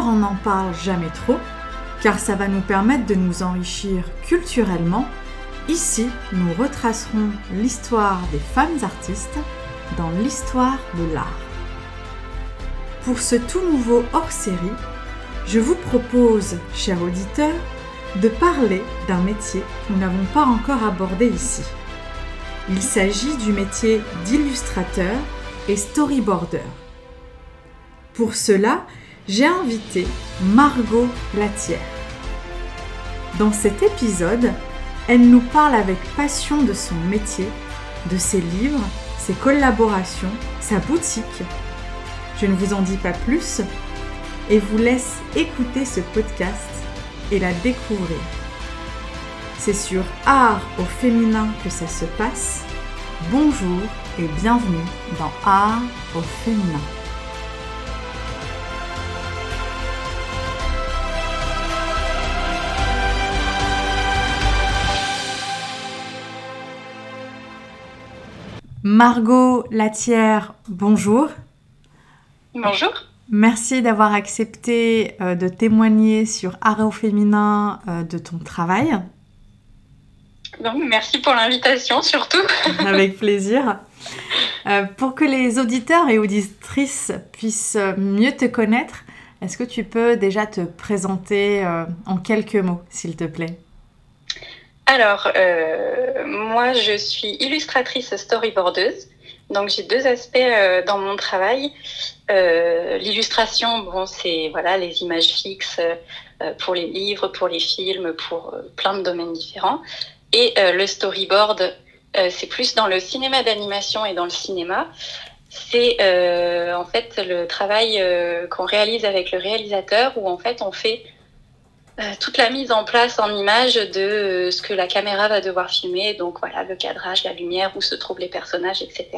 On n'en parle jamais trop, car ça va nous permettre de nous enrichir culturellement. Ici, nous retracerons l'histoire des femmes artistes dans l'histoire de l'art. Pour ce tout nouveau hors-série, je vous propose, chers auditeurs, de parler d'un métier que nous n'avons pas encore abordé ici. Il s'agit du métier d'illustrateur et storyboarder. Pour cela, j'ai invité Margot Latière. Dans cet épisode, elle nous parle avec passion de son métier, de ses livres, ses collaborations, sa boutique. Je ne vous en dis pas plus et vous laisse écouter ce podcast et la découvrir. C'est sur Art au féminin que ça se passe. Bonjour et bienvenue dans Art au féminin. Margot Latière, bonjour. Bonjour. Merci d'avoir accepté euh, de témoigner sur Art au féminin euh, de ton travail. merci pour l'invitation surtout. Avec plaisir. Euh, pour que les auditeurs et auditrices puissent mieux te connaître, est-ce que tu peux déjà te présenter en quelques mots, s'il te plaît? Alors, moi je suis illustratrice storyboardeuse. Donc j'ai deux aspects euh, dans mon travail. Euh, L'illustration, bon, c'est voilà les images fixes euh, pour les livres, pour les films, pour euh, plein de domaines différents. Et euh, le storyboard, c'est plus dans le cinéma d'animation et dans le cinéma. C'est en fait le travail qu'on réalise avec le réalisateur où en fait on fait toute la mise en place en image de ce que la caméra va devoir filmer, donc voilà le cadrage, la lumière, où se trouvent les personnages, etc.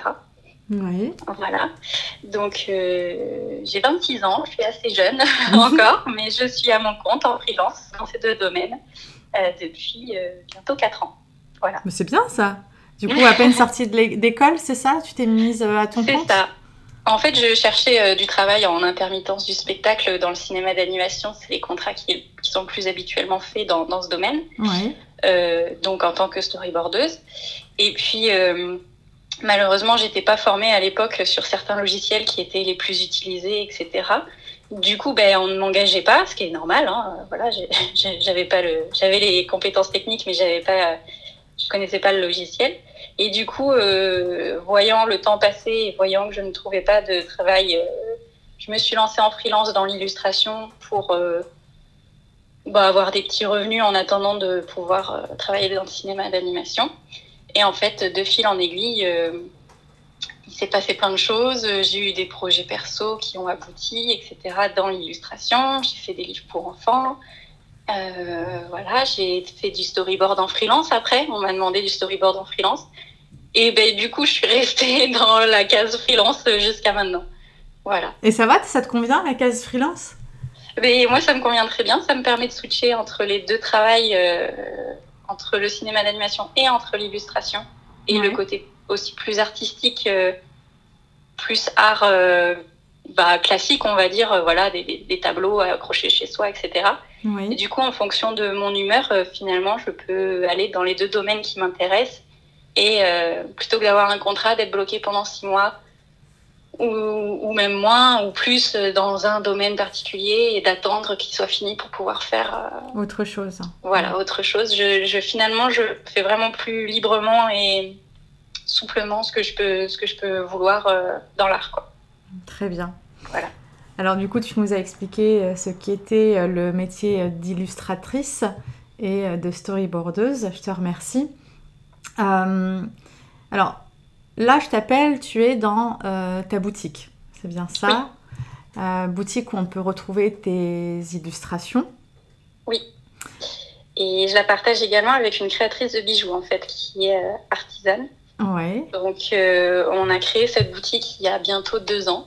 Oui. Voilà. Donc euh, j'ai 26 ans, je suis assez jeune encore, mais je suis à mon compte en freelance dans ces deux domaines euh, depuis euh, bientôt 4 ans. Voilà. Mais c'est bien ça. Du coup, à peine sortie d'école, c'est ça? Tu t'es mise à ton compte? C'est ça. En fait, je cherchais du travail en intermittence du spectacle dans le cinéma d'animation. C'est les contrats qui, qui, sont plus habituellement faits dans, dans ce domaine. Oui. donc en tant que storyboardeuse. Et puis Malheureusement, j'étais pas formée à l'époque sur certains logiciels qui étaient les plus utilisés, etc. Du coup, ben, on ne m'engageait pas, ce qui est normal. Hein. Voilà, j'avais pas le, j'avais les compétences techniques, mais j'avais pas, je connaissais pas le logiciel. Et du coup, euh, voyant le temps passer et voyant que je ne trouvais pas de travail, euh, je me suis lancée en freelance dans l'illustration pour euh, bah, avoir des petits revenus en attendant de pouvoir travailler dans le cinéma d'animation. Et en fait, de fil en aiguille, il s'est passé plein de choses. J'ai eu des projets perso qui ont abouti, etc. dans l'illustration. J'ai fait des livres pour enfants. Euh, voilà, j'ai fait du storyboard en freelance après. On m'a demandé du storyboard en freelance. Et ben, du coup, je suis restée dans la case freelance jusqu'à maintenant. Voilà. Et ça va? Ça te convient, la case freelance? Mais ben, Moi, ça me convient très bien. Ça me permet de switcher entre les deux travails. Euh, entre le cinéma d'animation et entre l'illustration et le côté aussi plus artistique, euh, plus art euh, bah, classique, on va dire, euh, voilà, des, des, tableaux accrochés chez soi, etc. Oui. Et du coup, en fonction de mon humeur, finalement, je peux aller dans les deux domaines qui m'intéressent. Et plutôt que d'avoir un contrat, d'être bloqué pendant six mois ou, même moins ou plus dans un domaine particulier et d'attendre qu'il soit fini pour pouvoir faire euh, autre chose. Voilà, autre chose. Je, je, finalement, je fais vraiment plus librement et souplement ce que je peux, ce que je peux vouloir euh, dans l'art. Très bien. Voilà. Alors du coup, tu nous as expliqué euh, ce qu'était euh, le métier d'illustratrice et de storyboardeuse. Je te remercie. Euh, alors, Là, je t'appelle, tu es dans euh, ta boutique. C'est bien ça? Oui. euh, Boutique où on peut retrouver tes illustrations. Oui. Et je la partage également avec une créatrice de bijoux, en fait, qui est euh, artisane. Ouais. Donc, euh, on a créé cette boutique il y a bientôt deux ans.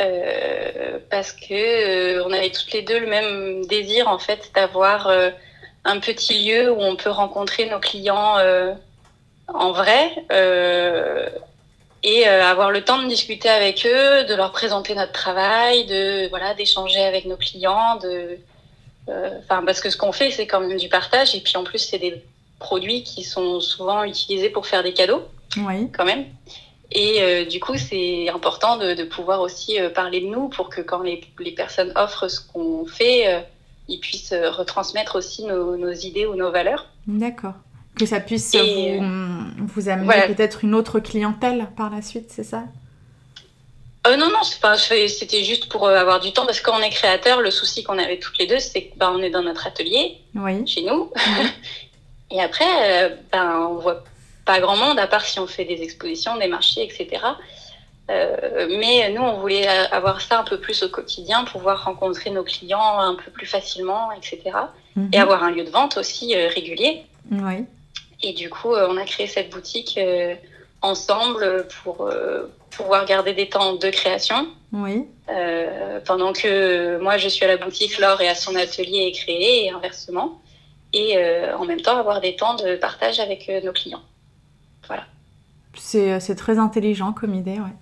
Euh, parce que on avait toutes les deux le même désir, en fait, d'avoir un petit lieu où on peut rencontrer nos clients en vrai, euh, et avoir le temps de discuter avec eux, de leur présenter notre travail, de voilà, d'échanger avec nos clients, de enfin parce que ce qu'on fait c'est quand même du partage et puis en plus c'est des produits qui sont souvent utilisés pour faire des cadeaux, oui. quand même. Et euh, du coup, c'est important de, de, pouvoir aussi euh, parler de nous pour que quand les, les personnes offrent ce qu'on fait, euh, ils puissent retransmettre aussi nos, nos, idées ou nos valeurs. D'accord. Que ça puisse Et, vous, vous, amener voilà. peut-être une autre clientèle par la suite, c'est ça? Non, non, c'était juste pour avoir du temps parce que quand on est créateur, le souci qu'on avait toutes les deux, c'est qu'on bah, est dans notre atelier, oui. chez nous. Oui. Et après, ben, on voit pas grand monde, à part si on fait des expositions, des marchés, etc. Euh, mais nous, on voulait avoir ça un peu plus au quotidien, pouvoir rencontrer nos clients un peu plus facilement, etc. Mm-hmm. Et avoir un lieu de vente aussi euh, régulier. Oui. Et du coup, euh, on a créé cette boutique euh, ensemble pour pouvoir garder des temps de création. Oui. pendant que moi, je suis à la boutique, Laure est à son atelier et créé, et inversement. Et en même temps, avoir des temps de partage avec nos clients. Voilà. C'est très intelligent comme idée, ouais.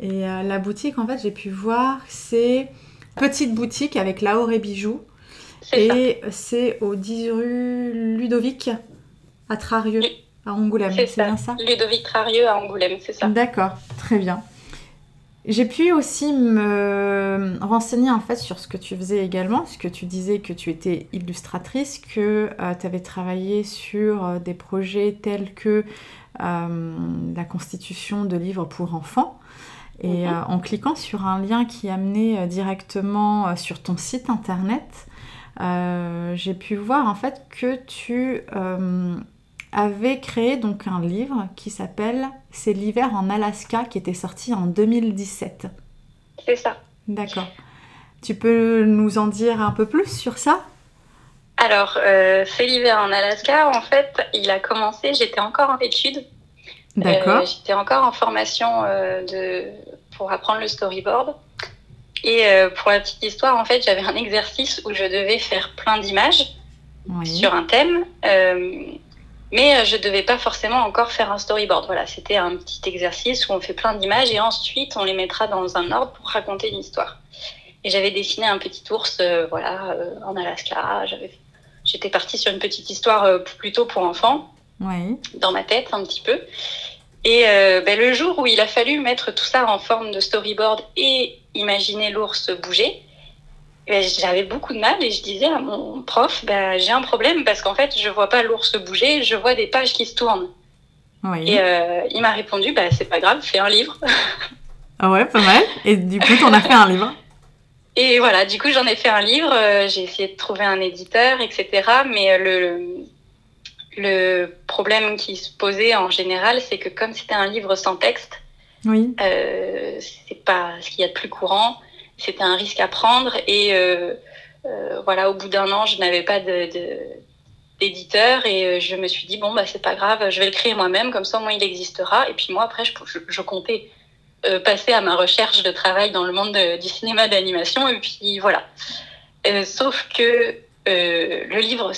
Et euh, la boutique, en fait, j'ai pu voir, c'est petite boutique avec Laure et bijoux. Et c'est au 10 rue Ludovic à Trarieux, à Angoulême. C'est bien ça Ludovic Trarieux à Angoulême, c'est ça. D'accord, très bien. J'ai pu aussi me renseigner en fait sur ce que tu faisais également, parce que tu disais que tu étais illustratrice, que euh, tu avais travaillé sur euh, des projets tels que euh, la constitution de livres pour enfants. Et euh, en cliquant sur un lien qui amenait euh, directement euh, sur ton site internet, euh, j'ai pu voir en fait que tu euh, avais créé donc un livre qui s'appelle C'est l'hiver en Alaska qui était sorti en 2017. C'est ça. D'accord. Tu peux nous en dire un peu plus sur ça? Alors, euh, c'est l'hiver en Alaska. En fait, il a commencé, j'étais encore en études. D'accord. Euh, j'étais encore en formation euh, de, pour apprendre le storyboard. Et euh, pour la petite histoire, en fait, j'avais un exercice où je devais faire plein d'images oui. sur un thème. Mais je devais pas forcément encore faire un storyboard. Voilà, c'était un petit exercice où on fait plein d'images et ensuite on les mettra dans un ordre pour raconter une histoire. Et j'avais dessiné un petit ours, euh, voilà, en Alaska. J'avais j'étais partie sur une petite histoire euh, plutôt pour enfants, oui. dans ma tête un petit peu. Et euh, ben, le jour où il a fallu mettre tout ça en forme de storyboard et imaginer l'ours bouger, ben, j'avais beaucoup de mal et je disais à mon prof, ben, j'ai un problème parce qu'en fait, je vois pas l'ours bouger, je vois des pages qui se tournent. Oui. Et euh, il m'a répondu, ben, c'est pas grave, fais un livre. ah ouais, pas mal. Et du coup, t'en as fait un livre? Et voilà, du coup, j'en ai fait un livre. Euh, j'ai essayé de trouver un éditeur, etc. Mais euh, le, le problème qui se posait en général, c'est que comme c'était un livre sans texte, oui. euh, c'est pas ce qu'il y a de plus courant. C'était un risque à prendre. Et euh, euh, voilà, au bout d'un an, je n'avais pas de, de d'éditeur et je me suis dit bon bah c'est pas grave je vais le créer moi-même comme ça au moins il existera et puis moi après je, je, je comptais euh, passer à ma recherche de travail dans le monde de, du cinéma d'animation. Et puis voilà. Euh, sauf que euh, le livre,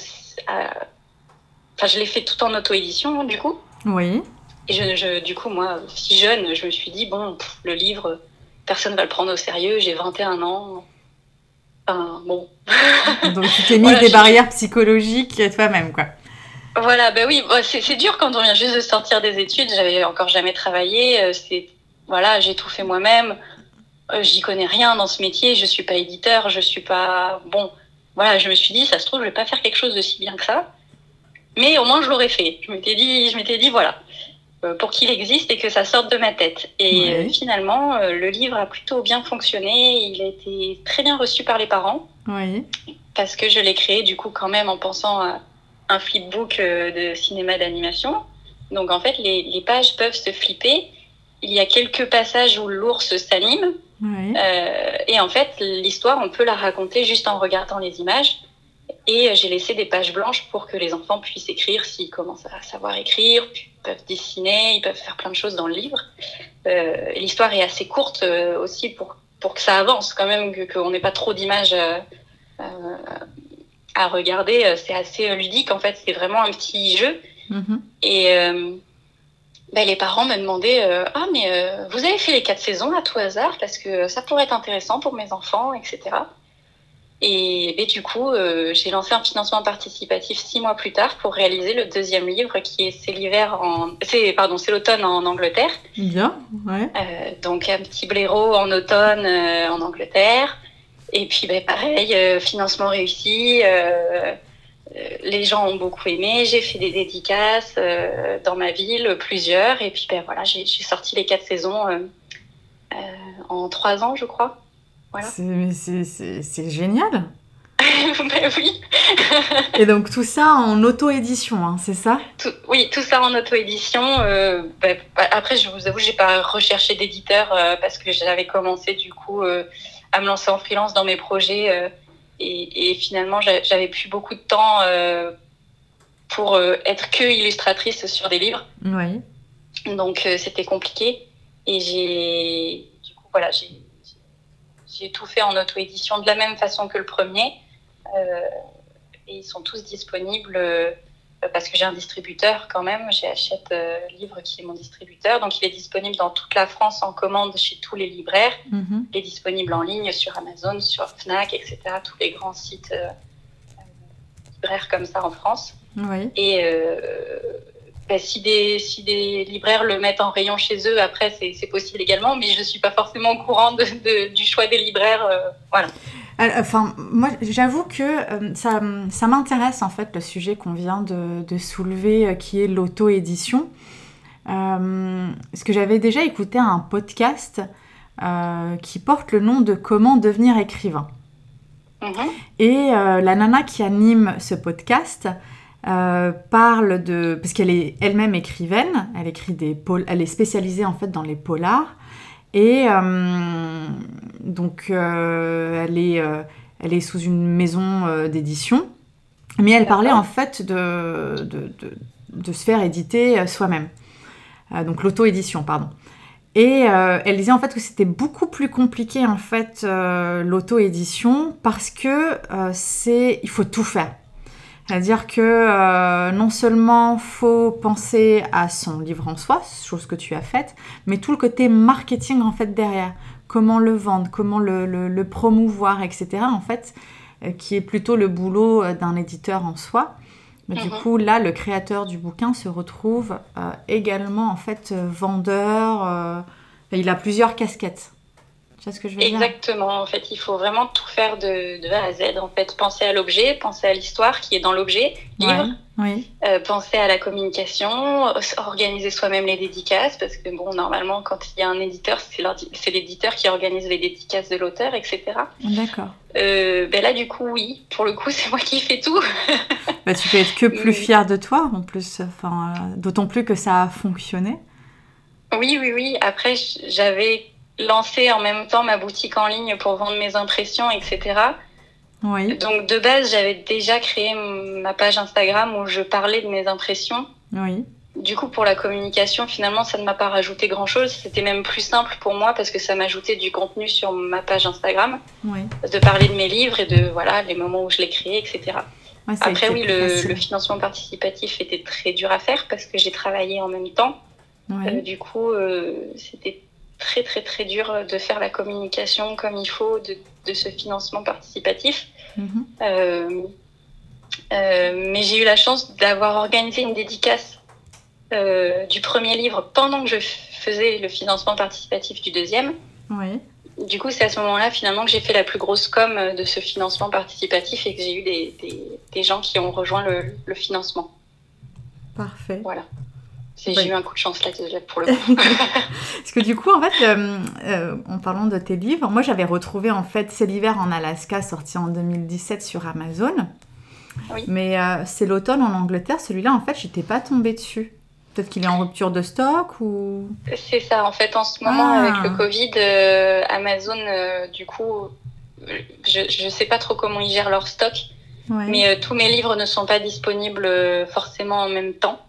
enfin, je l'ai fait tout en auto-édition, du coup. Oui. Et je, je, du coup, moi, si jeune, je me suis dit, bon, pff, le livre, personne ne va le prendre au sérieux. J'ai 21 ans. Enfin, bon. Donc, tu t'es mis voilà, des barrières psychologiques toi-même, quoi. Voilà, ben oui, c'est dur quand on vient juste de sortir des études. J'avais encore jamais travaillé. C'est voilà, j'ai tout fait moi-même. Euh, J'y connais rien dans ce métier. Je suis pas éditeur. Je suis pas bon. Voilà, je me suis dit, ça se trouve, je vais pas faire quelque chose de si bien que ça. Mais au moins, je l'aurais fait. Je m'étais dit, je m'étais dit, voilà, euh, pour qu'il existe et que ça sorte de ma tête. Et Ouais. euh, finalement, le livre a plutôt bien fonctionné. Il a été très bien reçu par les parents parce que je l'ai créé du coup quand même en pensant à un flipbook de cinéma d'animation. Donc en fait, les, les pages peuvent se flipper. Il y a quelques passages où l'ours s'anime. Oui. Euh, et en fait, l'histoire, on peut la raconter juste en regardant les images. Et euh, j'ai laissé des pages blanches pour que les enfants puissent écrire s'ils commencent à savoir écrire. Ils peuvent dessiner, ils peuvent faire plein de choses dans le livre. Euh, L'histoire est assez courte euh, aussi pour, pour que ça avance quand même, qu'on n'ait pas trop d'images à regarder. C'est assez ludique en fait, c'est vraiment un petit jeu. Mhm. Et, ben, les parents me demandaient Ah, mais vous avez fait les quatre saisons à tout hasard parce que ça pourrait être intéressant pour mes enfants, etc. Et, du coup, j'ai lancé un financement participatif six mois plus tard pour réaliser le deuxième livre qui est C'est l'hiver en. C'est, pardon, c'est l'automne en Angleterre. Bien, ouais. donc, un petit blaireau en automne en Angleterre. Et puis, ben, pareil, financement réussi. Euh, les gens ont beaucoup aimé. J'ai fait des dédicaces euh, dans ma ville, plusieurs. Et puis, ben voilà, j'ai sorti les quatre saisons euh, en trois ans, je crois. Voilà. C'est génial. ben oui. et donc tout ça en auto-édition, hein, c'est ça? Oui, tout ça en auto-édition. Ben, après, je vous avoue, j'ai pas recherché d'éditeur parce que j'avais commencé du coup à me lancer en freelance dans mes projets et, finalement, j'avais plus beaucoup de temps euh, pour euh, être que illustratrice sur des livres. Oui. Donc, euh, c'était compliqué. Et j'ai, du coup, voilà, j'ai tout fait en auto-édition de la même façon que le premier. et ils sont tous disponibles parce que j'ai un distributeur quand même. J'ai Hachette euh, Livre qui est mon distributeur. Donc, il est disponible dans toute la France en commande chez tous les libraires. Mhm. Il est disponible en ligne sur Amazon, sur Fnac, etc. Tous les grands sites euh, libraires comme ça en France. Oui. Et ben, si, des, si des libraires le mettent en rayon chez eux, après, c'est possible également. Mais je ne suis pas forcément au courant de, du choix des libraires. voilà. Enfin, moi, j'avoue que euh, ça, ça m'intéresse en fait le sujet qu'on vient de, de soulever, euh, qui est l'auto-édition. Euh, parce que j'avais déjà écouté un podcast qui porte le nom de Comment devenir écrivain. Mm-hmm. Et la nana qui anime ce podcast parle de. Parce qu'elle est elle-même écrivaine, elle écrit des elle est spécialisée en fait dans les polars. Et euh, donc, euh, elle, est, euh, elle est sous une maison d'édition. Mais elle parlait en fait de, de, de, se faire éditer soi-même. donc l'auto-édition, pardon. Et elle disait en fait que c'était beaucoup plus compliqué en fait l'auto-édition parce que c'est il faut tout faire. C'est-à-dire que euh, non seulement faut penser à son livre en soi, chose que tu as faite, mais tout le côté marketing en fait derrière, comment le vendre, comment le, promouvoir, etc. En fait, euh, qui est plutôt le boulot euh, d'un éditeur en soi. Mais du mhm. coup, là, le créateur du bouquin se retrouve également en fait vendeur. il a plusieurs casquettes ce que je veux Exactement. En fait, il faut vraiment tout faire de, de A à Z. En fait, penser à l'objet, penser à l'histoire qui est dans l'objet, livre. Oui. Euh, penser à la communication, organiser soi-même les dédicaces, parce que bon, normalement, quand il y a un éditeur, c'est l'éditeur qui organise les dédicaces de l'auteur, etc. D'accord. Euh, ben là, du coup, oui, pour le coup, c'est moi qui fais tout. bah, tu peux être que plus fier de toi, en plus. Enfin, euh, d'autant plus que ça a fonctionné. Oui, oui, oui. Après, j'avais lancé en même temps ma boutique en ligne pour vendre mes impressions, etc. Oui. Donc de base, j'avais déjà créé ma page Instagram où je parlais de mes impressions. Oui. Du coup, pour la communication, finalement, ça ne m'a pas rajouté grand-chose. C'était même plus simple pour moi parce que ça m'ajoutait du contenu sur ma page Instagram, oui. de parler de mes livres et de voilà les moments où je les créais, etc. Après, oui, le, le, financement participatif était très dur à faire parce que j'ai travaillé en même temps. Euh, du coup, euh, c'était très très très dur de faire la communication comme il faut de, de ce financement participatif. Mhm. Euh, euh, mais j'ai eu la chance d'avoir organisé une dédicace euh, du premier livre pendant que je faisais le financement participatif du deuxième. Oui. Du coup, c'est à ce moment-là finalement que j'ai fait la plus grosse com de ce financement participatif et que j'ai eu des, des, des, gens qui ont rejoint le, le financement. Parfait. Voilà. J'ai eu un coup de chance là pour le coup. Parce que du coup, en fait, euh, euh, en parlant de tes livres, moi j'avais retrouvé en fait C'est l'hiver en Alaska, sorti en 2017 sur Amazon. Oui. Mais euh, c'est l'automne en Angleterre, celui-là en fait, j'étais pas tombée dessus. Peut-être qu'il est en rupture de stock ou. C'est ça, en fait, en ce moment, ah. avec le Covid, Amazon, du coup, je ne sais pas trop comment ils gèrent leur stock. Mais tous mes livres ne sont pas disponibles forcément en même temps.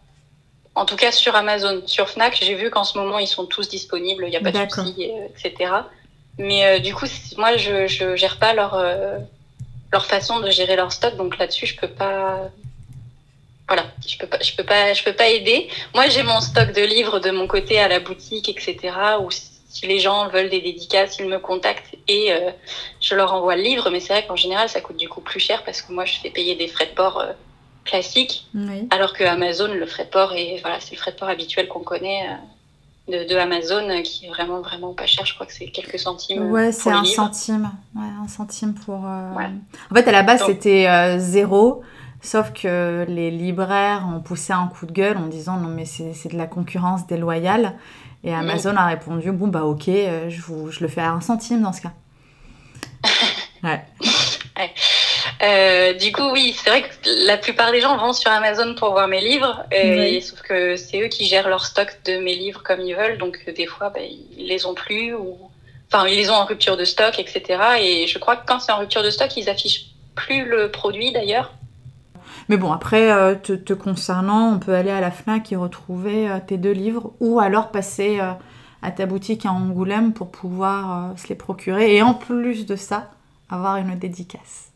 En tout cas sur Amazon. Sur Fnac, j'ai vu qu'en ce moment, ils sont tous disponibles, il n'y a pas de souci, euh, etc. Mais euh, du coup, moi, je ne gère pas leur, euh, leur façon de gérer leur stock. Donc là-dessus, je peux pas. Voilà, je peux pas, je peux pas, je peux pas aider. Moi, j'ai mon stock de livres de mon côté à la boutique, etc. Ou si les gens veulent des dédicaces, ils me contactent et euh, je leur envoie le livre. Mais c'est vrai qu'en général, ça coûte du coup plus cher parce que moi, je fais payer des frais de port euh, classiques, alors que Amazon, le frais de port est, voilà, c'est le frais de port habituel qu'on connaît. Euh, de, de, Amazon qui est vraiment vraiment pas cher. Je crois que c'est quelques centimes. Ouais, c'est un centime. Ouais, un centime pour. En fait, à la base, c'était zéro. Sauf que les libraires ont poussé un coup de gueule en disant non mais c'est de la concurrence déloyale. Et Amazon a répondu bon bah ok, euh, je, vous, je le fais à un centime dans ce cas. ouais. Euh, du coup, oui, c'est vrai que la plupart des gens vont sur Amazon pour voir mes livres, et, sauf que c'est eux qui gèrent leur stock de mes livres comme ils veulent, donc des fois, bah, ils les ont plus, ou enfin, ils les ont en rupture de stock, etc. Et je crois que quand c'est en rupture de stock, ils affichent plus le produit d'ailleurs. Mais bon, après, euh, te, concernant, on peut aller à la FNAC et retrouver euh, tes deux livres ou alors passer à ta boutique à Angoulême pour pouvoir se les procurer. Et en plus de ça, avoir une dédicace.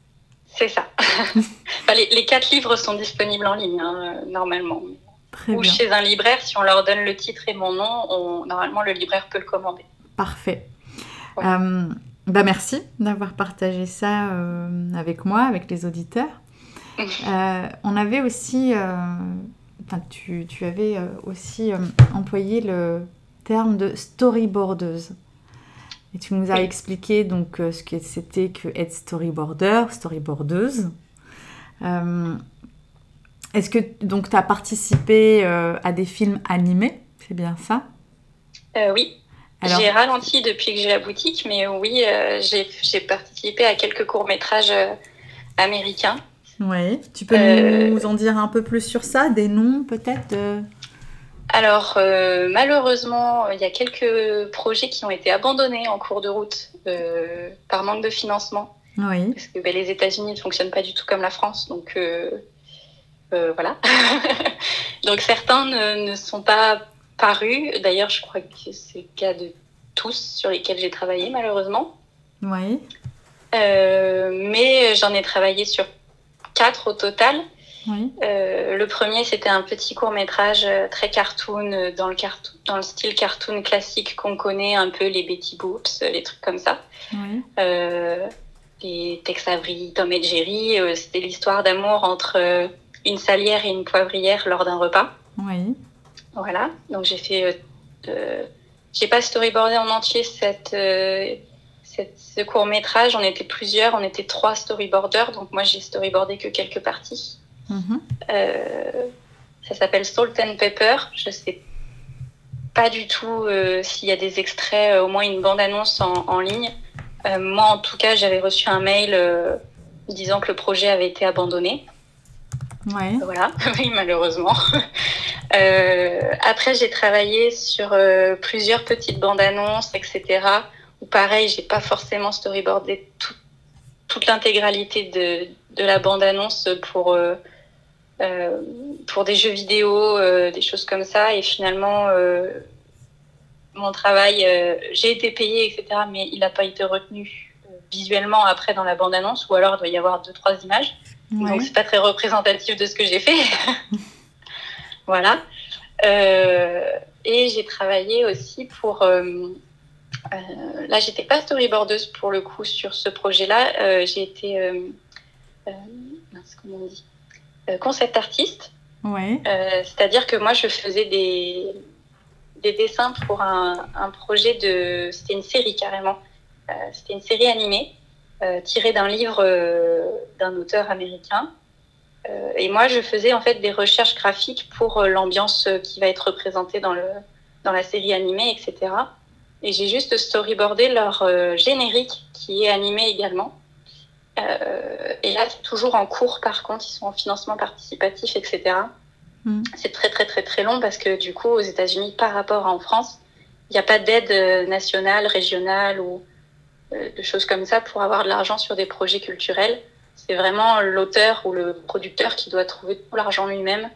C'est ça. les, quatre livres sont disponibles en ligne, hein, normalement. ou chez un libraire, si on leur donne le titre et mon nom, normalement le libraire peut le commander. Parfait. bah merci d'avoir partagé ça avec moi, avec les auditeurs. Euh, on avait aussi, euh, tu, tu, avais euh, aussi employé le terme de storyboardeuse. Et tu nous as expliqué donc ce que c'était que être storyboarder, storyboardeuse. Est-ce que donc tu as participé à des films animés? C'est bien ça? Oui. J'ai ralenti depuis que j'ai la boutique, mais oui, j'ai participé à quelques courts-métrages américains. Oui, tu peux euh, nous en dire un peu plus sur ça, des noms peut-être Alors, euh, malheureusement, il y a quelques projets qui ont été abandonnés en cours de route euh, par manque de financement. Oui. Parce que ben, les États-Unis ne fonctionnent pas du tout comme la France, donc voilà. donc certains ne, ne, sont pas parus. D'ailleurs, je crois que c'est le cas de tous sur lesquels j'ai travaillé, malheureusement. Oui. mais j'en ai travaillé sur quatre au total. Euh, le premier, c'était un petit court métrage euh, très cartoon, euh, dans le, cartoon, dans le style cartoon classique qu'on connaît, un peu les Betty Boops, les trucs comme ça. les Tex Avery, Tom et Jerry, c'était l'histoire d'amour entre une salière et une poivrière lors d'un repas. Oui. Voilà, donc j'ai fait. j'ai pas storyboardé en entier cette ce court métrage, on était plusieurs, on était trois storyboarders, donc moi j'ai storyboardé que quelques parties. Euh, ça s'appelle Salt and Pepper. Je sais pas du tout euh, s'il y a des extraits, euh, au moins une bande-annonce en, ligne. moi en tout cas, j'avais reçu un mail disant que le projet avait été abandonné. Ouais. Voilà, oui, malheureusement. après, j'ai travaillé sur plusieurs petites bandes annonces, etc pareil, j'ai pas forcément storyboardé toute l'intégralité de, de, la bande-annonce pour, pour des jeux vidéo, euh, des choses comme ça. Et finalement, mon travail, j'ai été payée, etc., mais il n'a pas été retenu visuellement après dans la bande-annonce, ou alors il doit y avoir deux, trois images. Donc c'est pas très représentatif de ce que j'ai fait. voilà. et j'ai travaillé aussi pour euh, là, j'étais pas storyboardeuse pour le coup sur ce projet-là. Euh, j'ai été, euh, comment on dit, concept artiste. Ouais. C'est-à-dire que moi, je faisais des, des dessins pour un, un projet de. C'était une série carrément. C'était une série animée tirée d'un livre d'un auteur américain. et moi, je faisais en fait des recherches graphiques pour l'ambiance qui va être représentée dans, le, dans la série animée, etc. Et j'ai juste storyboardé leur euh, générique qui est animé également. Euh, et là, c'est toujours en cours par contre, ils sont en financement participatif, etc. Mm. C'est très très très très long parce que du coup, aux États-Unis, par rapport à en France, il n'y a pas d'aide euh, nationale, régionale ou de choses comme ça pour avoir de l'argent sur des projets culturels. C'est vraiment l'auteur ou le producteur qui doit trouver tout l'argent lui-même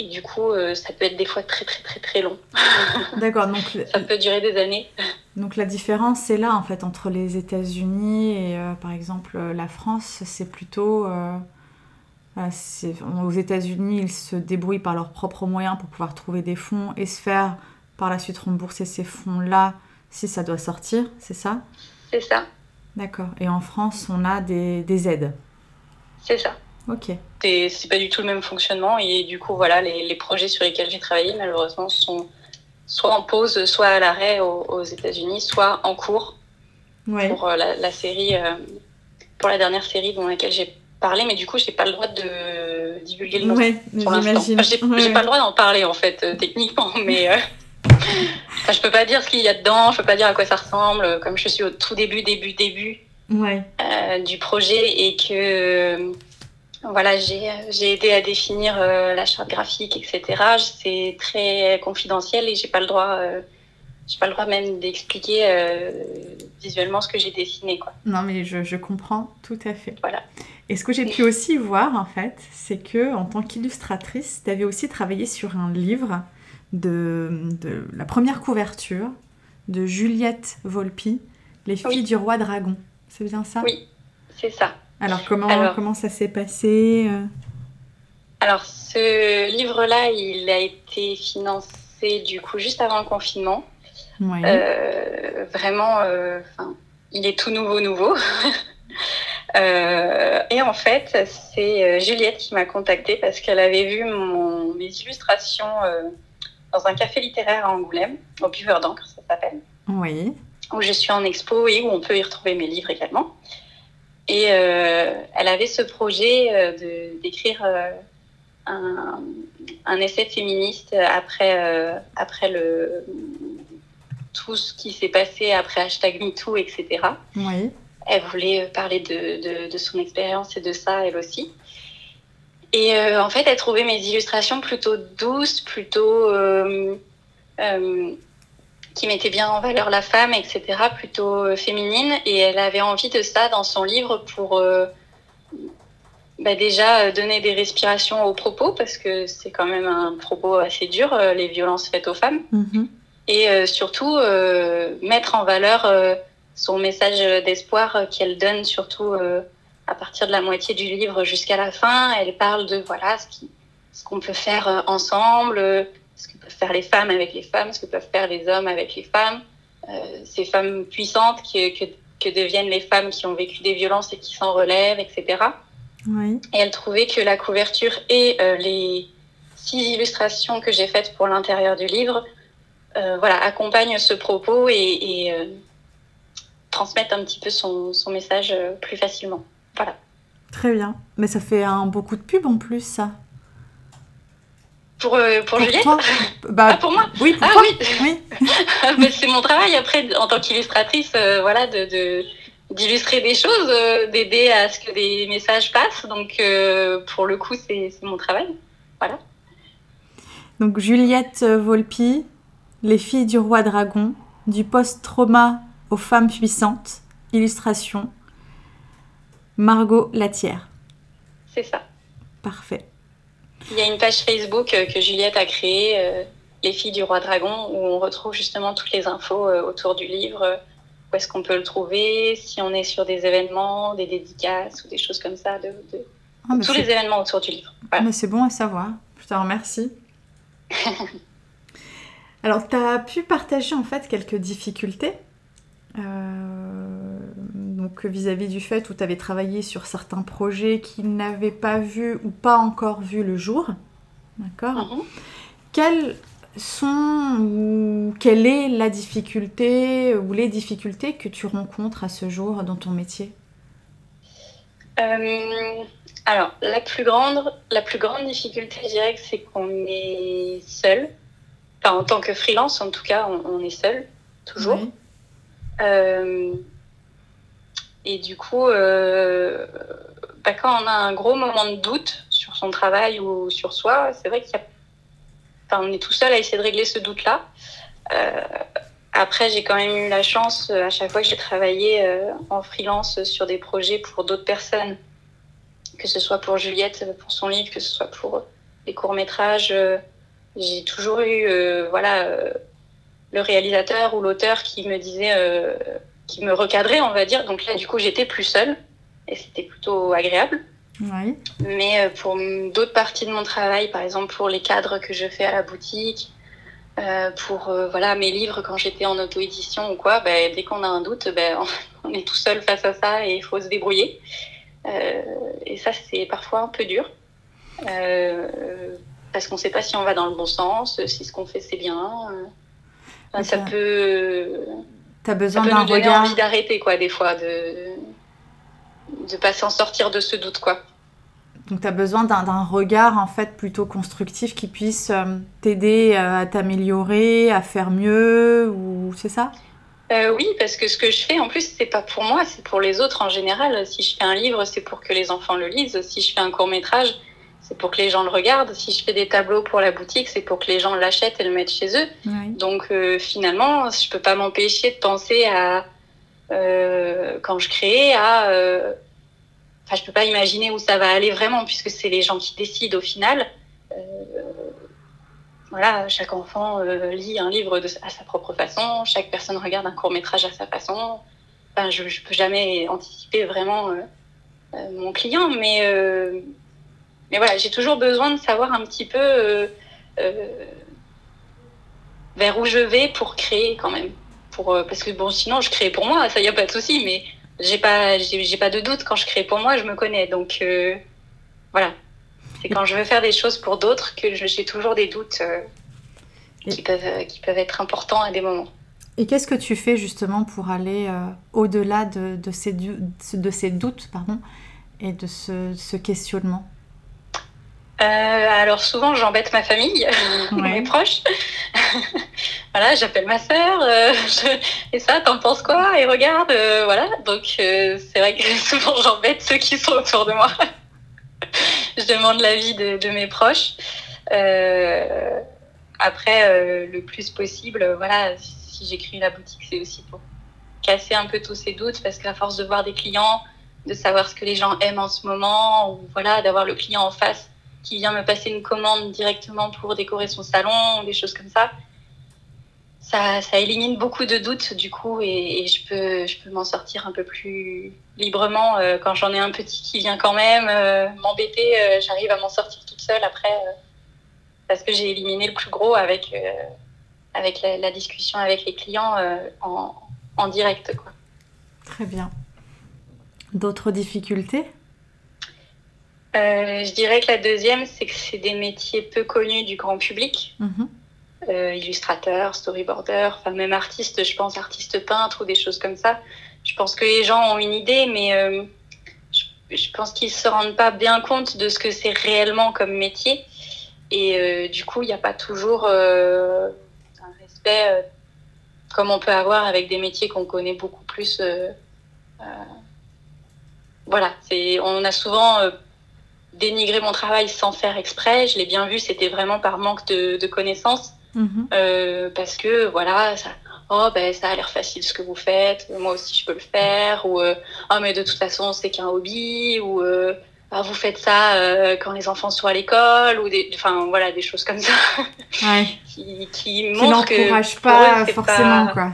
et du coup, euh, ça peut être des fois très très très très long. D'accord, donc ça peut durer des années. Donc la différence, c'est là en fait entre les États-Unis et euh, par exemple la France, c'est plutôt euh, aux États-Unis, ils se débrouillent par leurs propres moyens pour pouvoir trouver des fonds et se faire par la suite rembourser ces fonds-là si ça doit sortir, c'est ça? C'est ça. D'accord. Et en France, on a des, aides C'est ça. Ok. C'est pas du tout le même fonctionnement et du coup, voilà, les, projets sur lesquels j'ai travaillé, malheureusement, sont soit en pause, soit à l'arrêt aux, États-Unis, soit en cours pour euh, la, série, euh, pour la dernière série dans laquelle j'ai parlé, mais du coup, j'ai pas le droit de divulguer le nom ouais, pour l'instant. j'ai pas le droit d'en parler en fait, euh, techniquement, mais Enfin, je peux pas dire ce qu'il y a dedans, je peux pas dire à quoi ça ressemble, comme je suis au tout début, début, début ouais. euh, du projet et que euh, voilà, j'ai, j'ai aidé à définir euh, la charte graphique, etc. C'est très confidentiel et j'ai pas le droit, euh, j'ai pas le droit même d'expliquer visuellement ce que j'ai dessiné, quoi. Non, mais je, je comprends tout à fait. Voilà. Et ce que j'ai pu aussi voir, en fait, c'est que en tant qu'illustratrice, tu avais aussi travaillé sur un livre de, de, la première couverture de Juliette Volpi, Les filles du roi dragon. C'est bien ça? Oui, c'est ça. Alors comment, comment ça s'est passé euh Alors ce livre-là, il a été financé du coup juste avant le confinement. Euh, vraiment, euh, il est tout nouveau, nouveau. et en fait, c'est Juliette qui m'a contactée parce qu'elle avait vu mon, mes illustrations dans un café littéraire à Angoulême, au Buveur d'encre, ça s'appelle. Oui. Où je suis en expo et où on peut y retrouver mes livres également. Et euh, elle avait ce projet euh, de d'écrire euh, un, un, essai féministe après, après le, tout ce qui s'est passé après hashtag MeToo, etc. Oui. Elle voulait parler de, de, de son expérience et de ça, elle aussi. Et euh, en fait, elle trouvait mes illustrations plutôt douces, plutôt euh, euh, qui mettaient bien en valeur la femme, etc., plutôt euh, féminine. Et elle avait envie de ça dans son livre pour euh, bah déjà donner des respirations aux propos, parce que c'est quand même un propos assez dur, les violences faites aux femmes. Mm-hmm. Et surtout, mettre en valeur son message d'espoir qu'elle donne surtout à partir de la moitié du livre jusqu'à la fin, elle parle de voilà ce qu'on peut faire euh, ensemble, faire les femmes avec les femmes, ce que peuvent faire les hommes avec les femmes, euh, ces femmes puissantes que, que, que, deviennent les femmes qui ont vécu des violences et qui s'en relèvent, etc. Oui. Et elle trouvait que la couverture et euh, les six illustrations que j'ai faites pour l'intérieur du livre, euh, voilà, accompagnent ce propos et, et euh, transmettent un petit peu son, son message plus facilement. Voilà. Très bien. Mais ça fait un beaucoup de pub en plus, ça. Pour, euh, pour, pour Juliette bah, ah, Pour moi Oui, pour ah, toi oui. oui. c'est mon travail après, en tant qu'illustratrice, euh, voilà, de, de d'illustrer des choses, euh, d'aider à ce que des messages passent. Donc, euh, pour le coup, c'est, c'est mon travail. Voilà. Donc, Juliette Volpi, Les filles du roi dragon, du post-trauma aux femmes puissantes, illustration, Margot Latière. C'est ça. Parfait. Il y a une page Facebook euh, que Juliette a créée, euh, Les filles du roi dragon, où on retrouve justement toutes les infos euh, autour du livre, où est-ce qu'on peut le trouver, si on est sur des événements, des dédicaces ou des choses comme ça, de, de... Ah, tous les événements autour du livre. Voilà. Mais c'est bon à savoir. Je te remercie. Alors, tu as pu partager en fait quelques difficultés euh, donc vis-à-vis du fait où tu avais travaillé sur certains projets qui n'avaient pas vu ou pas encore vu le jour. D'accord Mhm. Quelles sont ou quelle est la difficulté ou les difficultés que tu rencontres à ce jour dans ton métier? Euh, alors, la plus grande, la plus grande difficulté, je dirais que c'est qu'on est seul. Enfin, en tant que freelance, en tout cas, on, on est seul, toujours. Oui. Euh, et du coup, euh, bah, quand on a un gros moment de doute sur son travail ou sur soi, c'est vrai qu'il y a... Enfin, est tout seul à essayer de régler ce doute-là. Euh, après, j'ai quand même eu la chance, euh, à chaque fois que j'ai travaillé en freelance sur des projets pour d'autres personnes, que ce soit pour Juliette, pour son livre, que ce soit pour des courts-métrages, j'ai toujours eu voilà, le réalisateur ou l'auteur qui me disait, qui me recadrait, on va dire. Donc là, du coup, j'étais plus seule et c'était plutôt agréable. Mais euh, pour d'autres parties de mon travail, par exemple pour les cadres que je fais à la boutique, euh, pour euh, voilà mes livres quand j'étais en auto-édition ou quoi, ben, dès qu'on a un doute, ben, on est tout seul face à ça et il faut se débrouiller. Euh, et ça, c'est parfois un peu dur. Parce qu'on ne sait pas si on va dans le bon sens, si ce qu'on fait c'est bien. Enfin, ça peut, Tu as ça besoin peut d'un nous donner regard. envie d'arrêter quoi des fois, de de pas s'en sortir de ce doute quoi. Donc, tu as besoin d'un regard en fait plutôt constructif qui puisse euh, t'aider euh, à t'améliorer, à faire mieux, ou c'est ça? Euh, oui, parce que ce que je fais, en plus, c'est pas pour moi, c'est pour les autres en général. Si je fais un livre, c'est pour que les enfants le lisent. Si je fais un court métrage, c'est pour que les gens le regardent. Si je fais des tableaux pour la boutique, c'est pour que les gens l'achètent et le mettent chez eux. Oui. Donc euh, finalement, je peux pas m'empêcher de penser à euh, quand je crée à. euh, Enfin, je peux pas imaginer où ça va aller vraiment, puisque c'est les gens qui décident au final. Euh, voilà, chaque enfant lit un livre de, à sa propre façon, chaque personne regarde un court métrage à sa façon. Enfin, je, je peux jamais anticiper vraiment mon client, mais mais voilà, j'ai toujours besoin de savoir un petit peu euh, euh, vers où je vais pour créer quand même. Pour, euh, parce que bon, sinon je crée pour moi, ça y a pas de souci, mais j'ai pas, j'ai pas de doute quand je crée pour moi, je me connais. Donc voilà, c'est quand je veux faire des choses pour d'autres que j'ai toujours des doutes qui, peuvent, qui peuvent être importants à des moments. Et qu'est-ce que tu fais justement pour aller euh, au-delà de, de ces, du- de ces doutes pardon, et de ce, ce questionnement? Alors souvent j'embête ma famille, Ouais. mes proches. voilà, j'appelle ma sœur. euh, je- Et ça, t'en penses quoi? Et regarde, euh, voilà. Donc euh, c'est vrai que souvent j'embête ceux qui sont autour de moi. je demande l'avis de, de mes proches. Euh, après, euh, le plus possible, euh, voilà, si j'écris la boutique, c'est aussi pour casser un peu tous ces doutes, parce qu'à force de voir des clients, de savoir ce que les gens aiment en ce moment, ou voilà, d'avoir le client en face qui vient me passer une commande directement pour décorer son salon, des choses comme ça. Ça, élimine beaucoup de doutes du coup et, je peux, je peux m'en sortir un peu plus librement euh, quand j'en ai un petit qui vient quand même euh, m'embêter. euh, J'arrive à m'en sortir toute seule après parce que j'ai éliminé le plus gros avec, avec la, discussion avec les clients en, en direct. Très bien. D'autres difficultés? Euh, je dirais que la deuxième, c'est que c'est des métiers peu connus du grand public. Mhm. euh, illustrateur, storyboarder, enfin même artiste, je pense artiste peintre ou des choses comme ça. Je pense que les gens ont une idée, mais euh, je, je pense qu'ils se rendent pas bien compte de ce que c'est réellement comme métier. Et du coup, il n'y a pas toujours un respect comme on peut avoir avec des métiers qu'on connaît beaucoup plus. voilà, c'est, on a souvent euh, dénigré mon travail sans faire exprès. Je l'ai bien vu, c'était vraiment par manque de, de connaissances. Mhm. Euh, parce que voilà ça oh ben ça a l'air facile ce que vous faites moi aussi je peux le faire ou euh, oh mais de toute façon c'est qu'un hobby ou euh, ah, vous faites ça euh, quand les enfants sont à l'école ou des enfin voilà des choses comme ça Ouais. qui, qui Qui montrent que pas eux, forcément, pas- quoi.